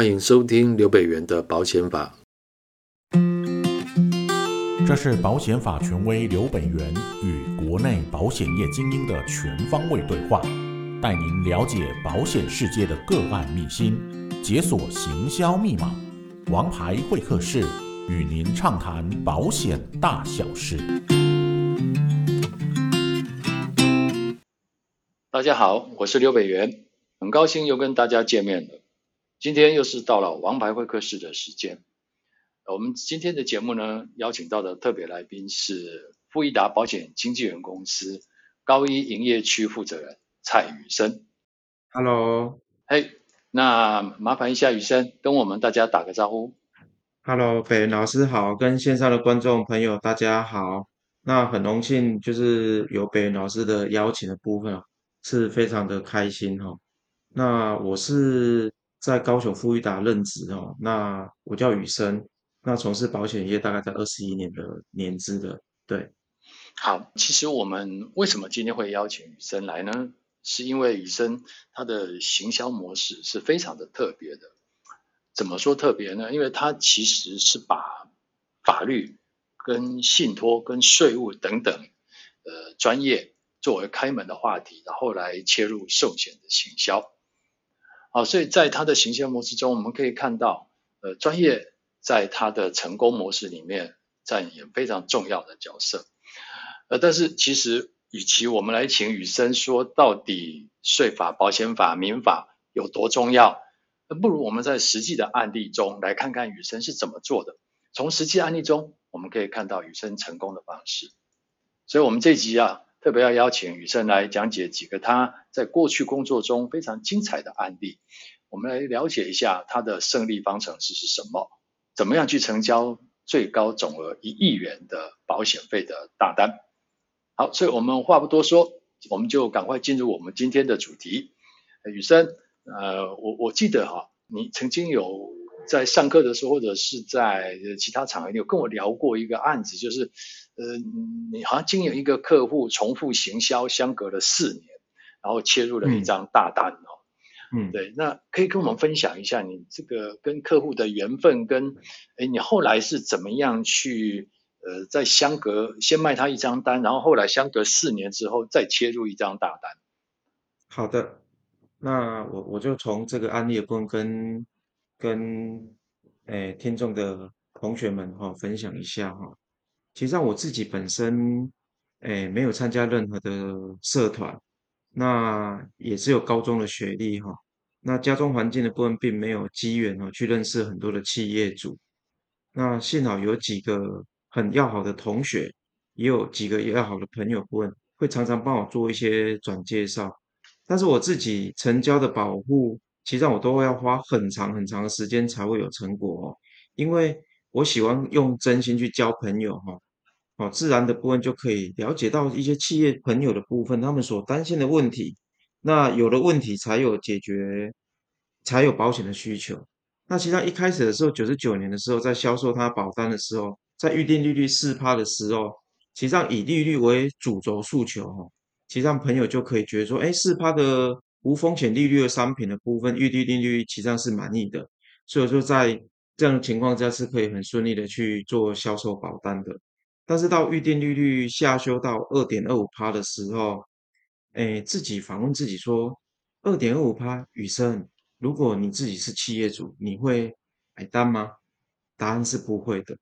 欢迎收听刘北元的保险法。这是保险法权威刘北元与国内保险业精英的全方位对话，带您了解保险世界的个案秘辛，解锁行销密码。王牌会客室，与您畅谈保险大小事。大家好，我是刘北元，很高兴又跟大家见面了。今天又是到了王牌会客室的时间。我们今天的节目呢，邀请到的特别来宾是富益达保险经纪人公司高一营业区负责人蔡宇生。Hello，嘿，hey, 那麻烦一下宇生跟我们大家打个招呼。Hello，北元老师好，跟线上的观众朋友大家好。那很荣幸就是有北元老师的邀请的部分，是非常的开心哈。那我是在高雄富裕达任职哦，那我叫宇生。那从事保险业大概在二十一年的年资的，对。好，其实我们为什么今天会邀请宇升来呢？是因为宇生他的行销模式是非常的特别的。怎么说特别呢？因为他其实是把法律、跟信托、跟税务等等呃专业作为开门的话题，然后来切入寿险的行销。好，所以在他的行销模式中，我们可以看到，呃，专业。在他的成功模式里面扮演非常重要的角色，呃，但是其实与其我们来请雨生说到底税法、保险法、民法有多重要，不如我们在实际的案例中来看看雨生是怎么做的。从实际案例中，我们可以看到雨生成功的方式。所以，我们这集啊，特别要邀请雨生来讲解几个他在过去工作中非常精彩的案例，我们来了解一下他的胜利方程式是什么。怎么样去成交最高总额一亿元的保险费的大单？好，所以我们话不多说，我们就赶快进入我们今天的主题。雨生，呃，我我记得哈，你曾经有在上课的时候，或者是在其他场合，你有跟我聊过一个案子，就是呃，你好像经营一个客户重复行销，相隔了四年，然后切入了一张大单哦。嗯嗯，对，那可以跟我们分享一下你这个跟客户的缘分，跟哎，你后来是怎么样去呃，在相隔先卖他一张单，然后后来相隔四年之后再切入一张大单。好的，那我我就从这个案例的部分跟跟哎听众的同学们哈、哦、分享一下哈、哦。其实我自己本身哎没有参加任何的社团。那也只有高中的学历哈，那家中环境的部分并没有机缘哈去认识很多的企业主，那幸好有几个很要好的同学，也有几个要好的朋友问，会常常帮我做一些转介绍，但是我自己成交的保护，其实我都会要花很长很长的时间才会有成果哦，因为我喜欢用真心去交朋友哈。哦，自然的部分就可以了解到一些企业朋友的部分，他们所担心的问题。那有了问题才有解决，才有保险的需求。那其实一开始的时候，九十九年的时候，在销售他保单的时候，在预定利率四趴的时候，其实上以利率为主轴诉求哈，其实上朋友就可以觉得说，哎，四趴的无风险利率的商品的部分，预定利率其实上是满意的。所以说在这样的情况下是可以很顺利的去做销售保单的。但是到预定利率下修到二点二五趴的时候，诶，自己反问自己说：二点二五趴，宇升，如果你自己是企业主，你会买单吗？答案是不会的。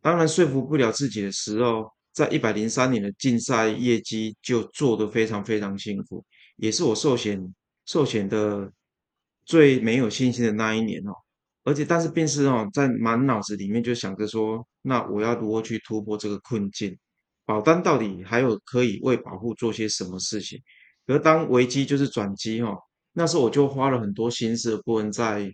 当然说服不了自己的时候，在一百零三年的竞赛业绩就做得非常非常辛苦，也是我寿险寿险的最没有信心的那一年哦。而且，但是便是哦，在满脑子里面就想着说，那我要如何去突破这个困境？保单到底还有可以为保户做些什么事情？而当危机就是转机哦，那时候我就花了很多心思的部分在，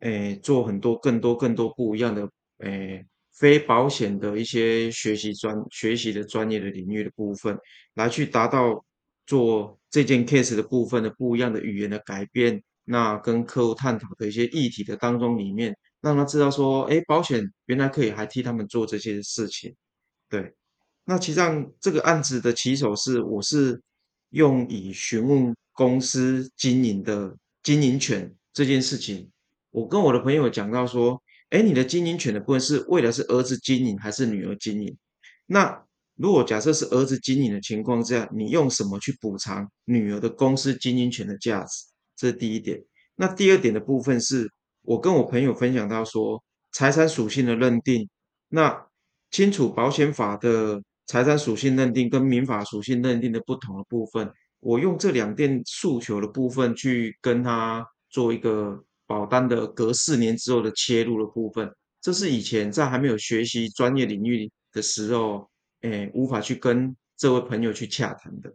诶，做很多更多更多不一样的，诶，非保险的一些学习专学习的专业的领域的部分，来去达到做这件 case 的部分的不一样的语言的改变。那跟客户探讨的一些议题的当中里面，让他知道说，哎，保险原来可以还替他们做这些事情，对。那其实上这个案子的起手是，我是用以询问公司经营的经营权这件事情我跟我的朋友讲到说，哎，你的经营权的部分是为了是儿子经营还是女儿经营？那如果假设是儿子经营的情况下，你用什么去补偿女儿的公司经营权的价值？这是第一点。那第二点的部分是我跟我朋友分享到说，财产属性的认定，那清楚保险法的财产属性认定跟民法属性认定的不同的部分，我用这两点诉求的部分去跟他做一个保单的隔四年之后的切入的部分，这是以前在还没有学习专业领域的时候，诶，无法去跟这位朋友去洽谈的。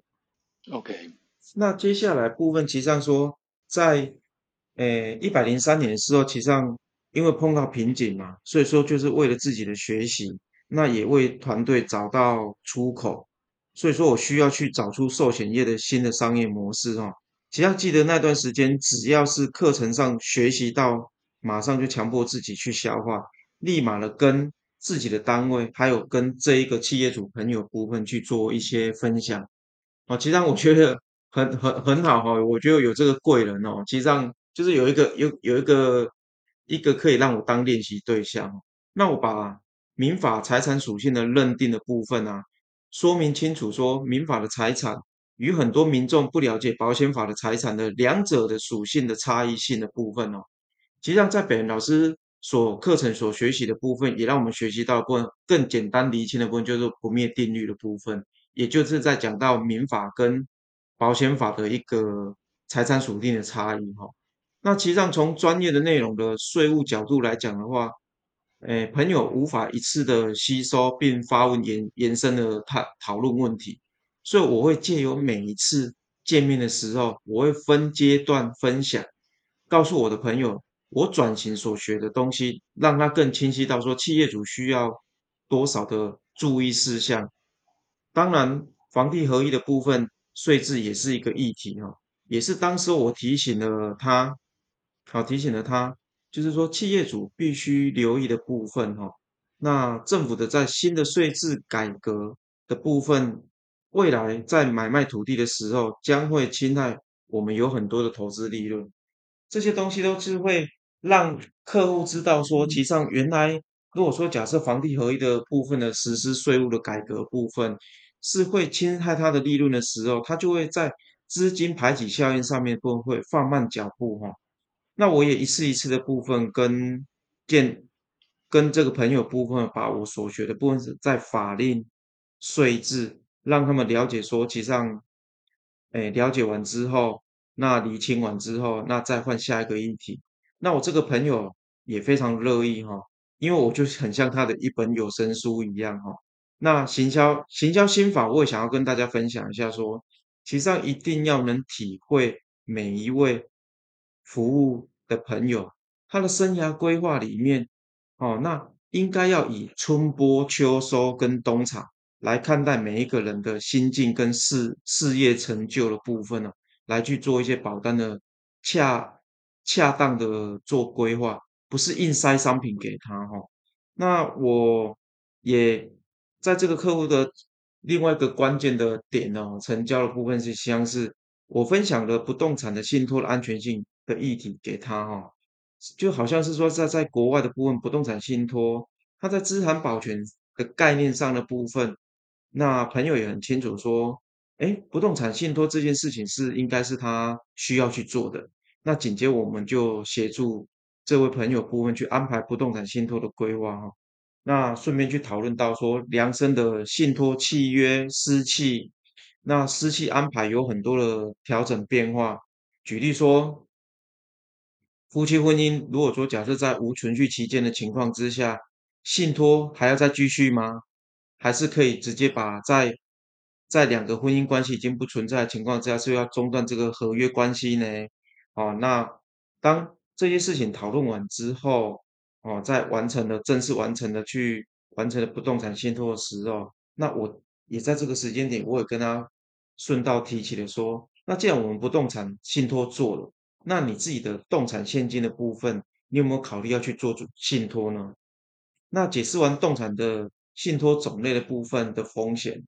OK，那接下来部分，其实上说在。诶，一百零三年的时候，其实上因为碰到瓶颈嘛，所以说就是为了自己的学习，那也为团队找到出口，所以说我需要去找出寿险业的新的商业模式哈。其实记得那段时间，只要是课程上学习到，马上就强迫自己去消化，立马的跟自己的单位，还有跟这一个企业主朋友部分去做一些分享。啊，其实我觉得很很很好哈，我觉得有这个贵人哦，其实上。就是有一个有有一个一个可以让我当练习对象，那我把民法财产属性的认定的部分啊，说明清楚说民法的财产与很多民众不了解保险法的财产的两者的属性的差异性的部分哦，其实上在北元老师所课程所学习的部分，也让我们学习到部分更简单厘清的部分，就是不灭定律的部分，也就是在讲到民法跟保险法的一个财产属性的差异哈。那其实上，从专业的内容的税务角度来讲的话，诶，朋友无法一次的吸收并发问延延伸的讨讨论问题，所以我会借由每一次见面的时候，我会分阶段分享，告诉我的朋友我转型所学的东西，让他更清晰到说企业主需要多少的注意事项。当然，房地合一的部分税制也是一个议题哈，也是当时我提醒了他。好，提醒了他，就是说企业主必须留意的部分哈。那政府的在新的税制改革的部分，未来在买卖土地的时候，将会侵害我们有很多的投资利润。这些东西都是会让客户知道说，其实上原来如果说假设房地合一的部分的实施税务的改革部分是会侵害他的利润的时候，他就会在资金排挤效应上面会会放慢脚步哈。那我也一次一次的部分跟建跟这个朋友部分，把我所学的部分在法令税制，让他们了解说，其实上，哎，了解完之后，那厘清完之后，那再换下一个议题。那我这个朋友也非常乐意哈，因为我就很像他的一本有声书一样哈。那行销行销心法，我也想要跟大家分享一下说，其实上一定要能体会每一位。服务的朋友，他的生涯规划里面，哦，那应该要以春播、秋收跟冬藏来看待每一个人的心境跟事事业成就的部分呢，来去做一些保单的恰恰当的做规划，不是硬塞商品给他哈。那我也在这个客户的另外一个关键的点呢，成交的部分是像是我分享的不动产的信托的安全性。的议题给他哈，就好像是说在在国外的部分不动产信托，他在资产保全的概念上的部分，那朋友也很清楚说，诶，不动产信托这件事情是应该是他需要去做的。那紧接我们就协助这位朋友部分去安排不动产信托的规划哈，那顺便去讨论到说量身的信托契约私契，那私契安排有很多的调整变化，举例说。夫妻婚姻，如果说假设在无存续期间的情况之下，信托还要再继续吗？还是可以直接把在在两个婚姻关系已经不存在的情况之下，是要中断这个合约关系呢？哦，那当这些事情讨论完之后，哦，在完成了正式完成了去完成了不动产信托的时候，那我也在这个时间点，我也跟他顺道提起了说，那既然我们不动产信托做了。那你自己的动产现金的部分，你有没有考虑要去做信托呢？那解释完动产的信托种类的部分的风险，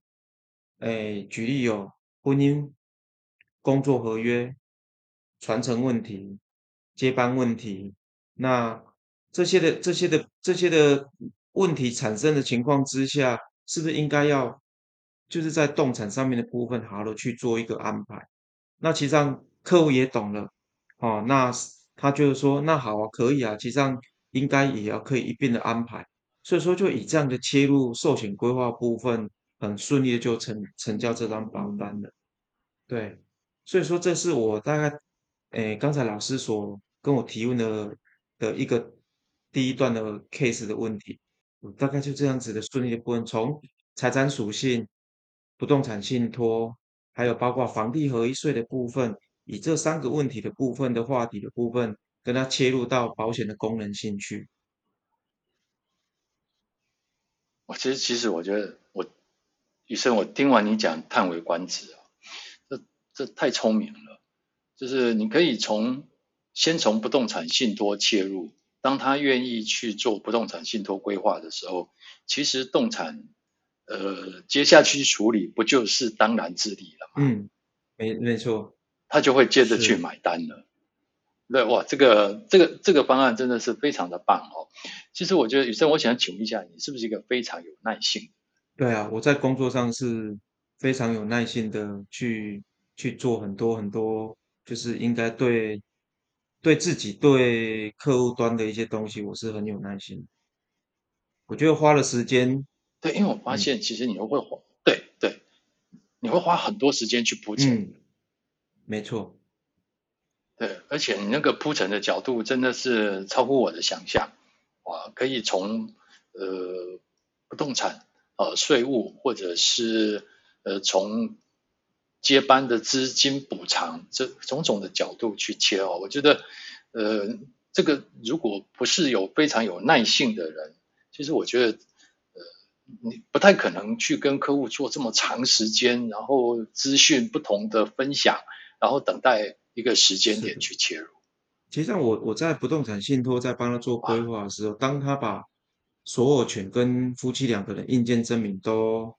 诶，举例有婚姻、工作合约、传承问题、接班问题、那这些的这些的这些的问题产生的情况之下，是不是应该要就是在动产上面的部分，好好的去做一个安排？那其实上客户也懂了，哦，那他就是说，那好啊，可以啊，其实上应该也要可以一并的安排。所以说，就以这样的切入寿险规划部分，很顺利的就成成交这张保单了。对，所以说这是我大概，诶，刚才老师所跟我提问的的一个第一段的 case 的问题，我大概就这样子的顺利的部分，从财产属性、不动产信托，还有包括房地合一税的部分，以这三个问题的部分的话题的部分，跟它切入到保险的功能性去。我其实其实我觉得我宇生，我听完你讲叹为观止啊，这这太聪明了，就是你可以从先从不动产信托切入，当他愿意去做不动产信托规划的时候，其实动产呃接下去处理不就是当然之理了吗？嗯，没没错，他就会接着去买单了。对哇，这个这个这个方案真的是非常的棒哦。其实我觉得宇生，我想请问一下，你是不是一个非常有耐性？对啊，我在工作上是非常有耐心的去去做很多很多，就是应该对对自己对客户端的一些东西，我是很有耐心。我觉得花了时间，对，因为我发现其实你会花，嗯、对对，你会花很多时间去铺陈。嗯，没错。对，而且你那个铺陈的角度真的是超乎我的想象，哇，可以从呃不动产呃税务，或者是呃从接班的资金补偿这种种的角度去切哦，我觉得呃这个如果不是有非常有耐性的人，其实我觉得呃你不太可能去跟客户做这么长时间，然后资讯不同的分享，然后等待。一个时间点去切入。其实像我我在不动产信托在帮他做规划的时候，当他把所有权跟夫妻两个人印鉴证明都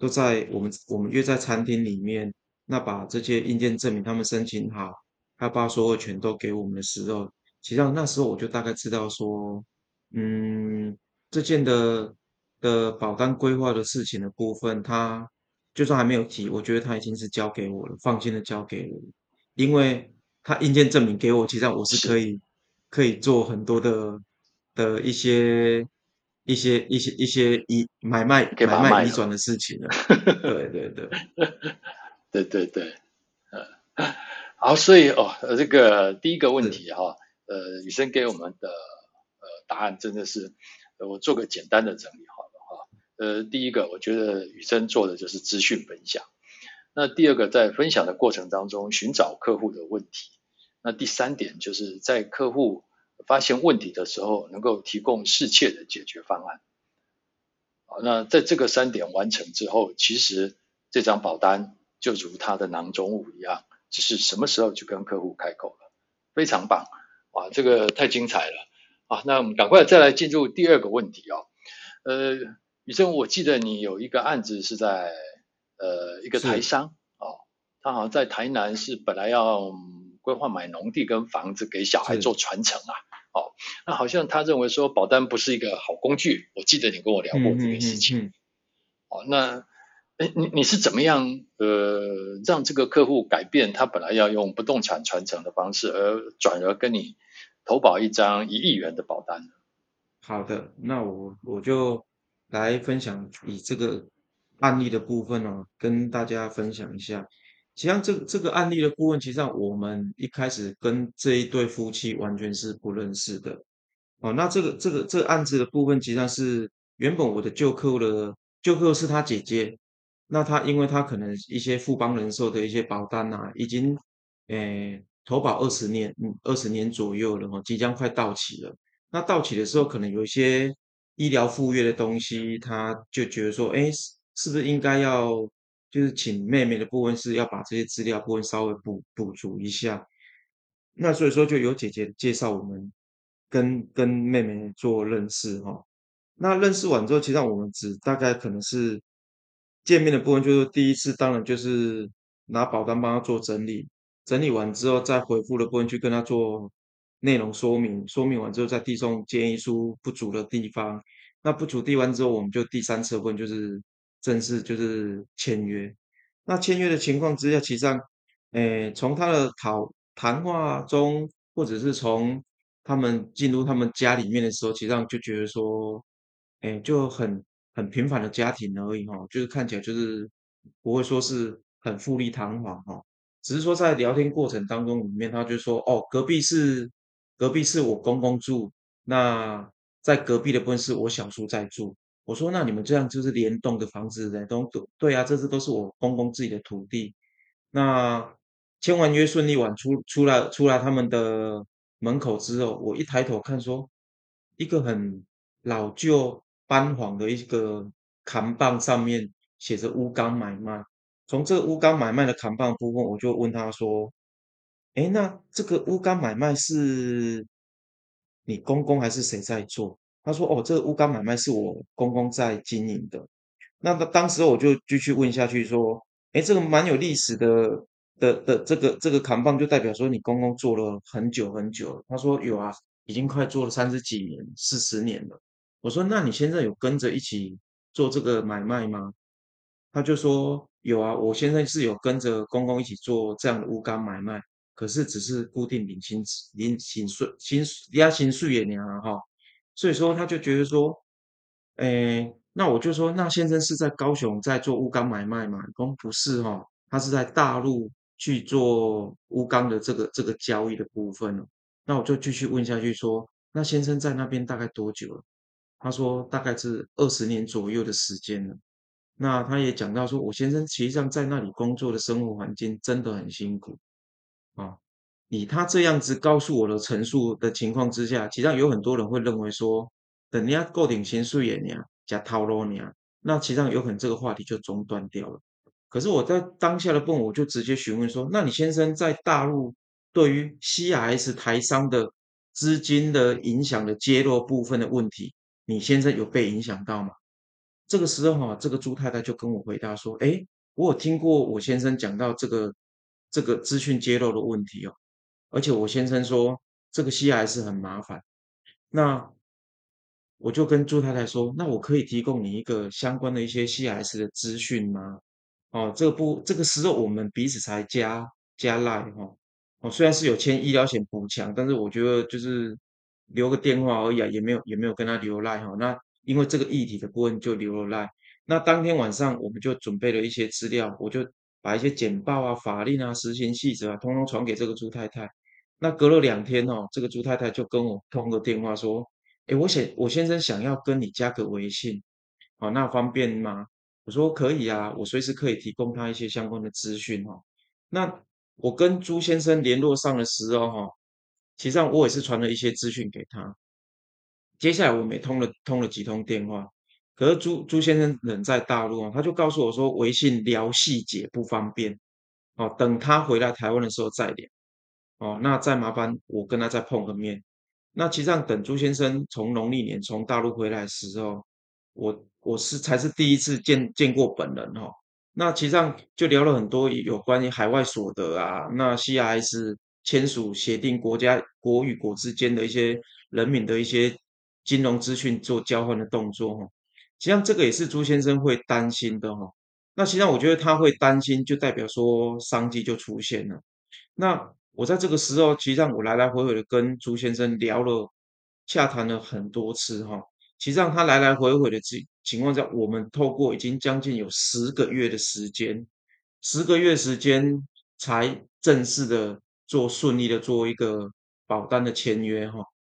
都在我们我们约在餐厅里面，那把这些硬件证明他们申请好，他把所有权都给我们的时候，其实上那时候我就大概知道说，嗯，这件的的保单规划的事情的部分，他就算还没有提，我觉得他已经是交给我了，放心的交给我。因为他硬件证明给我，其实我是可以可以做很多的的一些一些一些一些移买卖买卖移转的事情的。对对对对对对，呃，好，所以哦，这个第一个问题哈，呃，宇生给我们的呃答案真的是，呃，我做个简单的整理好了哈。呃，第一个我觉得宇生做的就是资讯分享。那第二个，在分享的过程当中寻找客户的问题。那第三点，就是在客户发现问题的时候，能够提供适切的解决方案。好，那在这个三点完成之后，其实这张保单就如他的囊中物一样，只是什么时候去跟客户开口了。非常棒，哇，这个太精彩了。啊，那我们赶快再来进入第二个问题哦。呃，宇生，我记得你有一个案子是在。呃，一个台商哦，他好像在台南是本来要规划买农地跟房子给小孩做传承啊，哦，那好像他认为说保单不是一个好工具，我记得你跟我聊过这个事情，嗯嗯嗯、哦，那哎，你你是怎么样呃让这个客户改变他本来要用不动产传承的方式，而转而跟你投保一张一亿元的保单呢？好的，那我我就来分享以这个。案例的部分、哦，跟大家分享一下。实这个这这个案例的部分，其实上我们一开始跟这一对夫妻完全是不认识的。哦，那这个这个这个案子的部分，其实上是原本我的旧客户的旧客户是他姐姐。那他因为他可能一些富邦人寿的一些保单啊，已经诶投保二十年，嗯，二十年左右了哦，即将快到期了。那到期的时候，可能有一些医疗附约的东西，他就觉得说，诶。是不是应该要就是请妹妹的部分是要把这些资料部分稍微补补足一下？那所以说就有姐姐介绍我们跟跟妹妹做认识哈。那认识完之后，其实我们只大概可能是见面的部分，就是第一次当然就是拿保单帮他做整理，整理完之后再回复的部分去跟他做内容说明，说明完之后再递送建议书不足的地方。那不足递完之后，我们就第三次问就是正式就是签约。那签约的情况之下，其实上，诶，从他的讨谈话中，或者是从他们进入他们家里面的时候，其实上就觉得说，诶，就很很平凡的家庭而已哈，就是看起来就是不会说是很富丽堂皇哈，只是说在聊天过程当中里面，他就说，哦，隔壁是隔壁是我公公住，那在隔壁的部分是我小叔在住。我说，那你们这样就是联动的房子的都对啊，这是都是我公公自己的土地。那签完约顺利完出出来出来他们的门口之后，我一抬头看说，一个很老旧斑黄的一个扛棒上面写着乌钢买卖。从这个乌钢买卖的扛棒部分，我就问他说，哎，那这个乌钢买卖是你公公还是谁在做？他说：“哦，这个乌钢买卖是我公公在经营的。”那他当时我就继续问下去说：“诶，这个蛮有历史的的的这个这个扛棒，就代表说你公公做了很久很久。”他说：“有啊，已经快做了三十几年、四十年了。”我说：“那你现在有跟着一起做这个买卖吗？”他就说：“有啊，我现在是有跟着公公一起做这样的乌钢买卖，可是只是固定领薪领薪水薪压薪水也年了哈。”所以说，他就觉得说，诶，那我就说，那先生是在高雄在做乌钢买卖吗？公不是哈，他是在大陆去做乌钢的这个这个交易的部分了。那我就继续问下去说，那先生在那边大概多久了？他说大概是二十年左右的时间了。那他也讲到说，我先生实际上在那里工作的生活环境真的很辛苦啊。以他这样子告诉我的陈述的情况之下，其实有很多人会认为说，等人家固定薪水也呀，加套路你啊，那其实有可能这个话题就中断掉了。可是我在当下的问，我就直接询问说，那你先生在大陆对于 CRS 台商的资金的影响的揭露部分的问题，你先生有被影响到吗？这个时候哈，这个朱太太就跟我回答说，诶，我有听过我先生讲到这个这个资讯揭露的问题哦。而且我先生说这个 CRS 很麻烦，那我就跟朱太太说，那我可以提供你一个相关的一些 CRS 的资讯吗？哦，这个不，这个时候我们彼此才加加 line 哈，哦，虽然是有签医疗险补强，但是我觉得就是留个电话而已啊，也没有也没有跟他留 line 哈。那因为这个议题的部分就留了 line，那当天晚上我们就准备了一些资料，我就把一些简报啊、法令啊、实行细则啊，通通传给这个朱太太。那隔了两天哦，这个朱太太就跟我通个电话说：“诶，我想我先生想要跟你加个微信，好，那方便吗？”我说：“可以啊，我随时可以提供他一些相关的资讯哈。”那我跟朱先生联络上的时候哈，其实上我也是传了一些资讯给他。接下来我们也通了通了几通电话，可是朱朱先生人在大陆啊，他就告诉我说微信聊细节不方便，哦，等他回来台湾的时候再聊。哦，那再麻烦我跟他再碰个面。那其实上等朱先生从农历年从大陆回来的时候，我我是才是第一次见见过本人哈、哦。那其实上就聊了很多有关于海外所得啊，那 CRS 签署协定，国家国与国之间的一些人民的一些金融资讯做交换的动作哈。实际上这个也是朱先生会担心的哈。那实际上我觉得他会担心，就代表说商机就出现了。那我在这个时候，其实上我来来回回的跟朱先生聊了、洽谈了很多次哈。其实上他来来回回的情情况下，我们透过已经将近有十个月的时间，十个月时间才正式的做顺利的做一个保单的签约哈。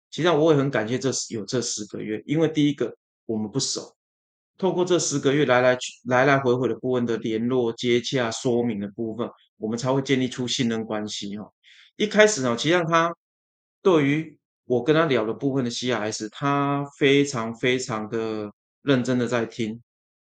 其实上我也很感谢这有这十个月，因为第一个我们不熟，透过这十个月来来去来来回回的顾问的联络、接洽、说明的部分，我们才会建立出信任关系哈。一开始呢，其实他对于我跟他聊的部分的 CRS，他非常非常的认真的在听。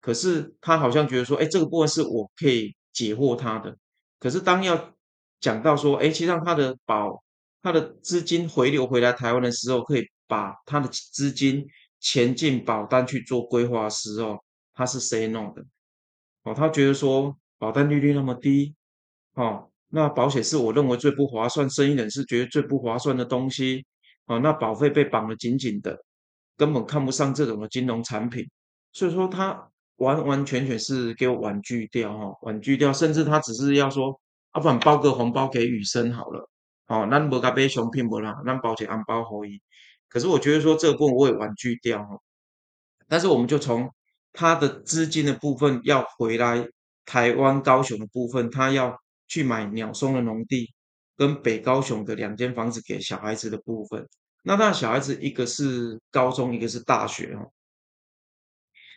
可是他好像觉得说，哎，这个部分是我可以解惑他的。可是当要讲到说，哎，其实让他的保他的资金回流回来台湾的时候，可以把他的资金钱进保单去做规划的时候，他是 say no 的。哦，他觉得说保单利率那么低，哦。那保险是我认为最不划算，生意人是觉得最不划算的东西。哦，那保费被绑得紧紧的，根本看不上这种的金融产品。所以说，他完完全全是给我婉拒掉，哈，婉拒掉，甚至他只是要说，啊，不然包个红包给宇森好了。哦，那不该被熊骗不啦，那保险红包可以。可是我觉得说这个部分我也婉拒掉，哈。但是我们就从他的资金的部分要回来台湾高雄的部分，他要去买鸟松的农地跟北高雄的两间房子给小孩子的部分。那他小孩子一个是高中，一个是大学哦。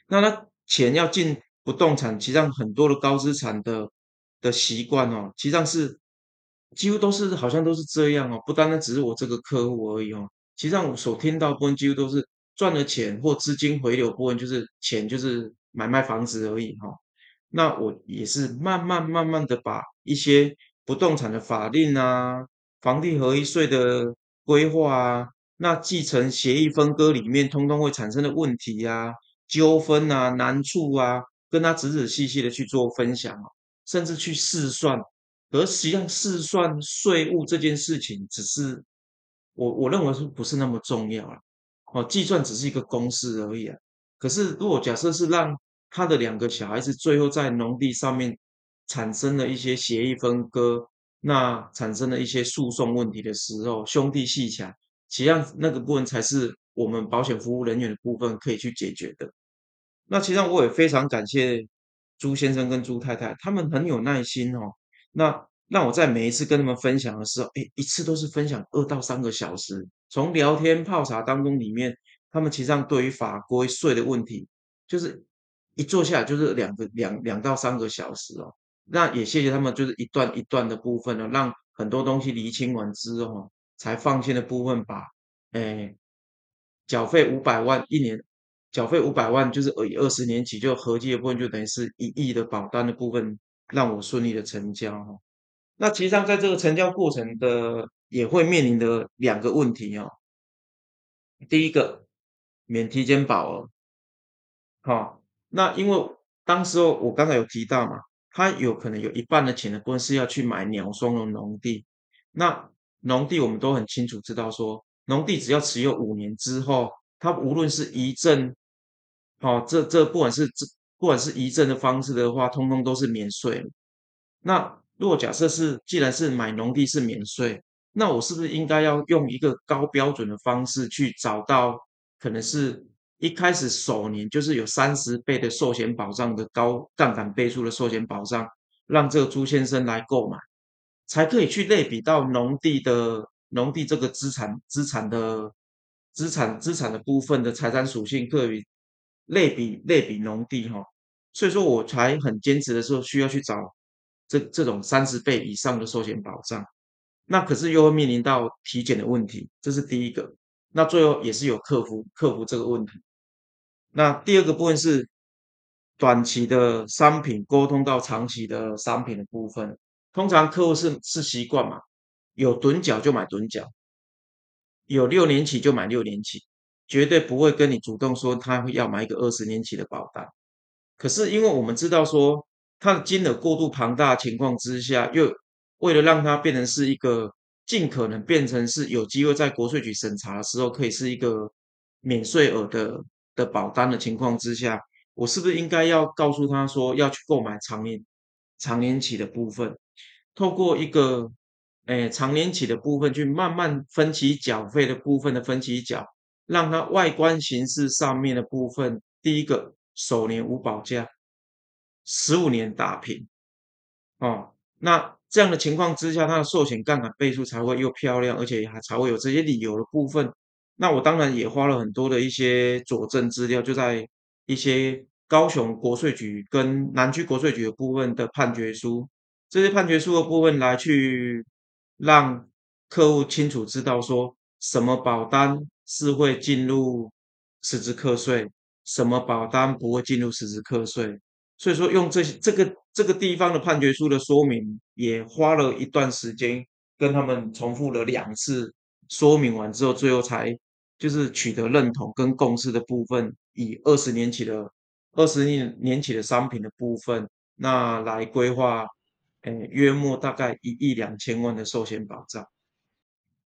那他钱要进不动产，其实上很多的高资产的的习惯哦，其实上是几乎都是好像都是这样哦，不单单只是我这个客户而已哦。其实上我所听到的部分几乎都是。赚了钱或资金回流部分，就是钱就是买卖房子而已哈。那我也是慢慢慢慢的把一些不动产的法令啊、房地合一税的规划啊、那继承协议分割里面通通会产生的问题啊、纠纷啊、难处啊，跟他仔仔细细的去做分享哦，甚至去试算。而实际上试算税务这件事情，只是我我认为是不是那么重要啊？哦，计算只是一个公式而已啊。可是，如果假设是让他的两个小孩子最后在农地上面产生了一些协议分割，那产生了一些诉讼问题的时候，兄弟鬩墙，实际上那个部分才是我们保险服务人员的部分可以去解决的。那其实我也非常感谢朱先生跟朱太太，他们很有耐心哦。那那我在每一次跟他们分享的时候，诶，一次都是分享二到三个小时，从聊天泡茶当中里面，他们其实上对于法规税的问题，就是一坐下来就是两个两两到三个小时哦。那也谢谢他们，就是一段一段的部分呢，让很多东西厘清完之后，才放心的部分把，诶，缴费五百万一年，缴费五百万就是以二十年起就合计的部分，就等于是一亿的保单的部分，让我顺利的成交哈。那其实上，在这个成交过程的也会面临的两个问题哦。第一个，免体检保额。好，那因为当时候我刚才有提到嘛，他有可能有一半的钱的部分是要去买鸟松的农地。那农地我们都很清楚知道说，农地只要持有五年之后，它无论是遗赠，好，这这不管是这不管是遗赠的方式的话，通通都是免税。那如果假设是，既然是买农地是免税，那我是不是应该要用一个高标准的方式去找到，可能是一开始首年就是有三十倍的寿险保障的高杠杆倍数的寿险保障，让这个朱先生来购买，才可以去类比到农地的农地这个资产资产的资产资产的部分的财产属性，可以类比类比农地哈，所以说我才很坚持的时候需要去找。这这种三十倍以上的寿险保障，那可是又会面临到体检的问题，这是第一个。那最后也是有克服克服这个问题。那第二个部分是短期的商品沟通到长期的商品的部分，通常客户是是习惯嘛，有趸缴就买趸缴，有六年期就买六年期，绝对不会跟你主动说他要买一个二十年期的保单。可是因为我们知道说。他的金额过度庞大情况之下，又为了让它变成是一个尽可能变成是有机会在国税局审查的时候可以是一个免税额的的保单的情况之下，我是不是应该要告诉他说要去购买长年长年期的部分，透过一个诶长年期的部分去慢慢分期缴费的部分的分期缴，让它外观形式上面的部分，第一个首年无保价。十五年打平，哦，那这样的情况之下，它的寿险杠杆倍数才会又漂亮，而且还才会有这些理由的部分。那我当然也花了很多的一些佐证资料，就在一些高雄国税局跟南区国税局的部分的判决书，这些判决书的部分来去让客户清楚知道说，什么保单是会进入实支课税，什么保单不会进入实支课税。所以说，用这些这个这个地方的判决书的说明，也花了一段时间跟他们重复了两次说明完之后，最后才就是取得认同跟共识的部分，以二十年期的二十年年期的商品的部分，那来规划诶，约莫大概一亿两千万的寿险保障。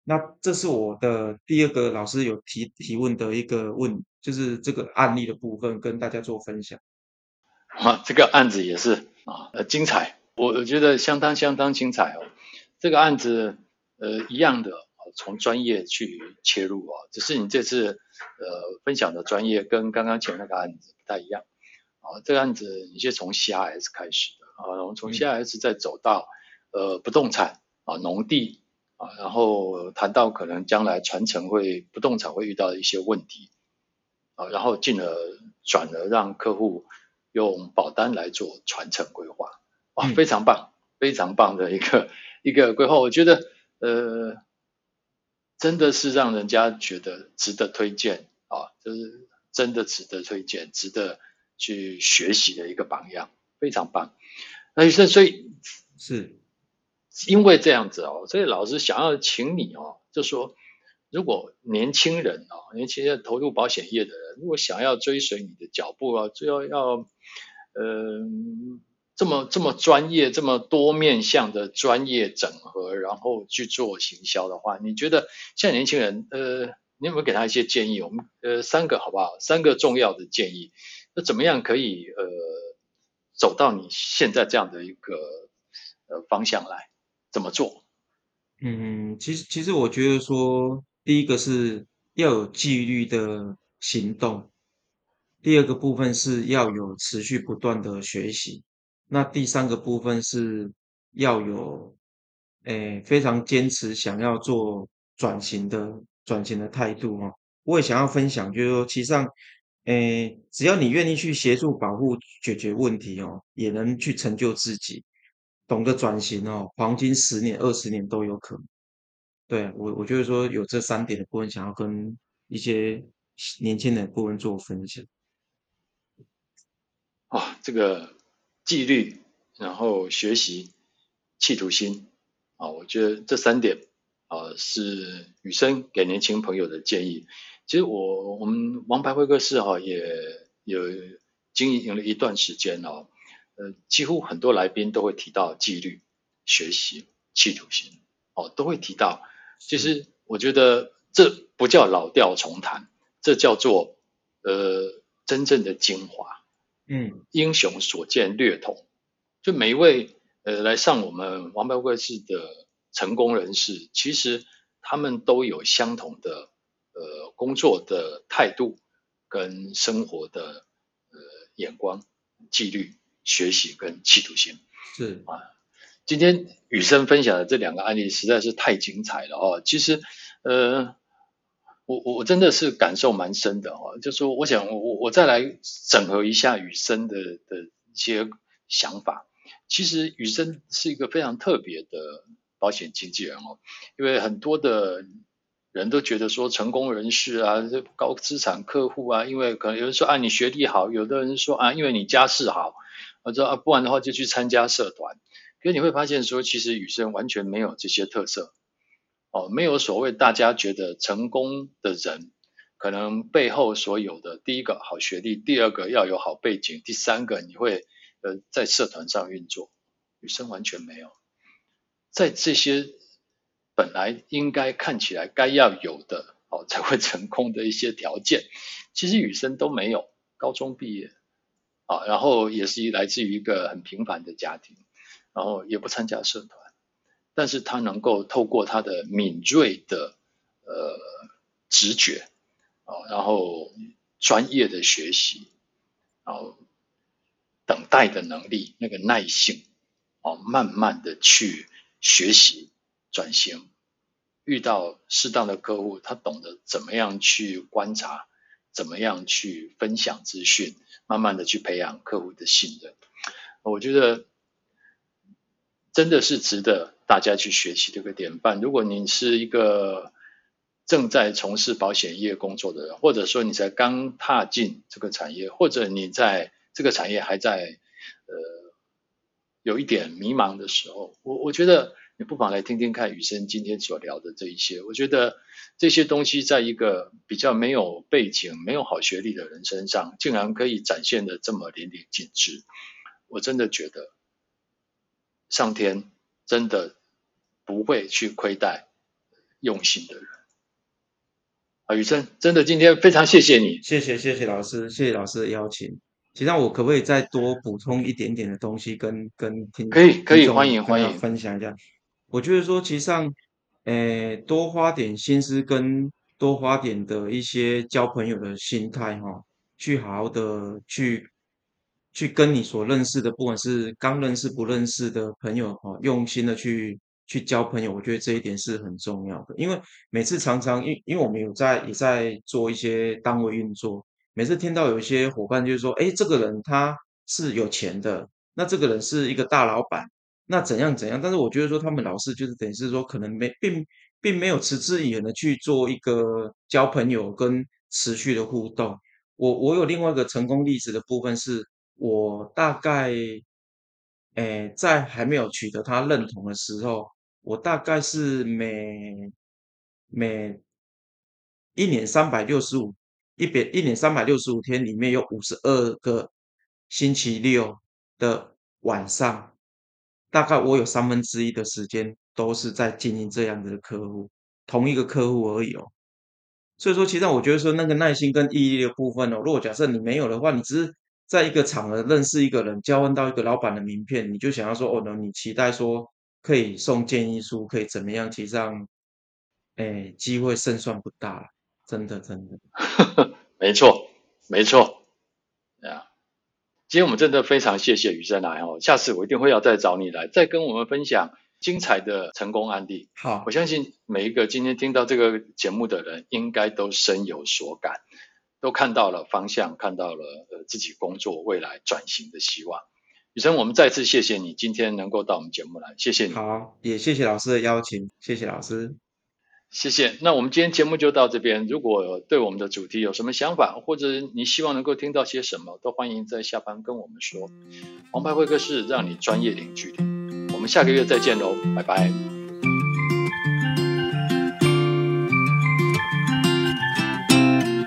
那这是我的第二个老师有提提问的一个问，就是这个案例的部分跟大家做分享。啊，这个案子也是啊，呃，精彩，我我觉得相当相当精彩哦。这个案子呃一样的，从专业去切入啊，只是你这次呃分享的专业跟刚刚前那个案子不太一样啊。这个案子你是从 CRS 开始的啊，我们从 CRS 再走到呃不动产啊，农地。啊，然后谈到可能将来传承会不动产会遇到的一些问题，啊，然后进而转而让客户用保单来做传承规划，哇，非常棒，非常棒的一个一个规划，我觉得呃，真的是让人家觉得值得推荐啊，就是真的值得推荐，值得去学习的一个榜样，非常棒。那所以所以是。因为这样子哦，所以老师想要请你哦，就说如果年轻人哦，年轻人投入保险业的人，如果想要追随你的脚步啊，就要要呃这么这么专业、这么多面向的专业整合，然后去做行销的话，你觉得现在年轻人呃，你有没有给他一些建议？我们呃三个好不好？三个重要的建议，那怎么样可以呃走到你现在这样的一个呃方向来？怎么做？嗯，其实其实我觉得说，第一个是要有纪律的行动，第二个部分是要有持续不断的学习，那第三个部分是要有，诶，非常坚持想要做转型的转型的态度哦。我也想要分享，就是说，其实上，诶，只要你愿意去协助保护解决问题哦，也能去成就自己。懂得转型哦，黄金十年、二十年都有可能。对，我，我就是说有这三点的部分，想要跟一些年轻人部分做分享。啊，这个纪律，然后学习，企图心啊，我觉得这三点啊是宇森给年轻朋友的建议。其实我我们王牌会客室哈也有经营了一段时间哦。呃，几乎很多来宾都会提到纪律、学习、企图心，哦，都会提到。其实我觉得这不叫老调重弹，这叫做呃真正的精华。嗯，英雄所见略同。就每一位呃来上我们王牌会客室的成功人士，其实他们都有相同的呃工作的态度跟生活的呃眼光、纪律。学习跟企图心是啊，今天宇森分享的这两个案例实在是太精彩了哦。其实，呃，我我真的是感受蛮深的哦。就说我想我我再来整合一下宇森的的一些想法。其实宇森是一个非常特别的保险经纪人哦，因为很多的人都觉得说成功人士啊，这高资产客户啊，因为可能有人说啊你学历好，有的人说啊因为你家世好。我说啊，不然的话就去参加社团。可是你会发现说，其实女生完全没有这些特色，哦，没有所谓大家觉得成功的人可能背后所有的第一个好学历，第二个要有好背景，第三个你会呃在社团上运作。女生完全没有，在这些本来应该看起来该要有的哦 才会成功的一些条件，其实宇森都没有。高中毕业。啊，然后也是来自于一个很平凡的家庭，然后也不参加社团，但是他能够透过他的敏锐的呃直觉啊，然后专业的学习，然后等待的能力，那个耐性，哦，慢慢的去学习转型，遇到适当的客户，他懂得怎么样去观察，怎么样去分享资讯。慢慢的去培养客户的信任，我觉得真的是值得大家去学习这个典范。如果你是一个正在从事保险业工作的人，或者说你才刚踏进这个产业，或者你在这个产业还在呃有一点迷茫的时候，我我觉得。你不妨来听听看雨生今天所聊的这一些，我觉得这些东西在一个比较没有背景、没有好学历的人身上，竟然可以展现的这么淋漓尽致，我真的觉得上天真的不会去亏待用心的人。啊，雨生，真的今天非常谢谢你，谢谢谢谢老师，谢谢老师的邀请。其实我可不可以再多补充一点点的东西跟，跟跟听可以可以欢迎欢迎分享一下。我觉得说，其实上，诶，多花点心思跟多花点的一些交朋友的心态哈，去好好的去去跟你所认识的，不管是刚认识不认识的朋友哈，用心的去去交朋友。我觉得这一点是很重要的，因为每次常常因因为我们有在也在做一些单位运作。每次听到有一些伙伴就是说，哎，这个人他是有钱的，那这个人是一个大老板，那怎样怎样？但是我觉得说他们老是就是等于是说，可能没并并没有持之以恒的去做一个交朋友跟持续的互动。我我有另外一个成功例子的部分是，我大概，哎，在还没有取得他认同的时候，我大概是每每一年三百六十五。一百一年三百六十五天里面有五十二个星期六的晚上，大概我有三分之一的时间都是在经营这样子的客户，同一个客户而已哦。所以说，其实我觉得说那个耐心跟毅力的部分哦，如果假设你没有的话，你只是在一个场合认识一个人，交换到一个老板的名片，你就想要说哦，那你期待说可以送建议书，可以怎么样？其实上，哎，机会胜算不大。真的，真的，没错，没错，今天我们真的非常谢谢宇升来哦，下次我一定会要再找你来，再跟我们分享精彩的成功案例。好，我相信每一个今天听到这个节目的人，应该都深有所感，都看到了方向，看到了呃自己工作未来转型的希望。雨生，我们再次谢谢你今天能够到我们节目来，谢谢你。好，也谢谢老师的邀请，谢谢老师。谢谢，那我们今天节目就到这边。如果对我们的主题有什么想法，或者你希望能够听到些什么，都欢迎在下方跟我们说。王牌会客室让你专业零距离，我们下个月再见喽，拜拜。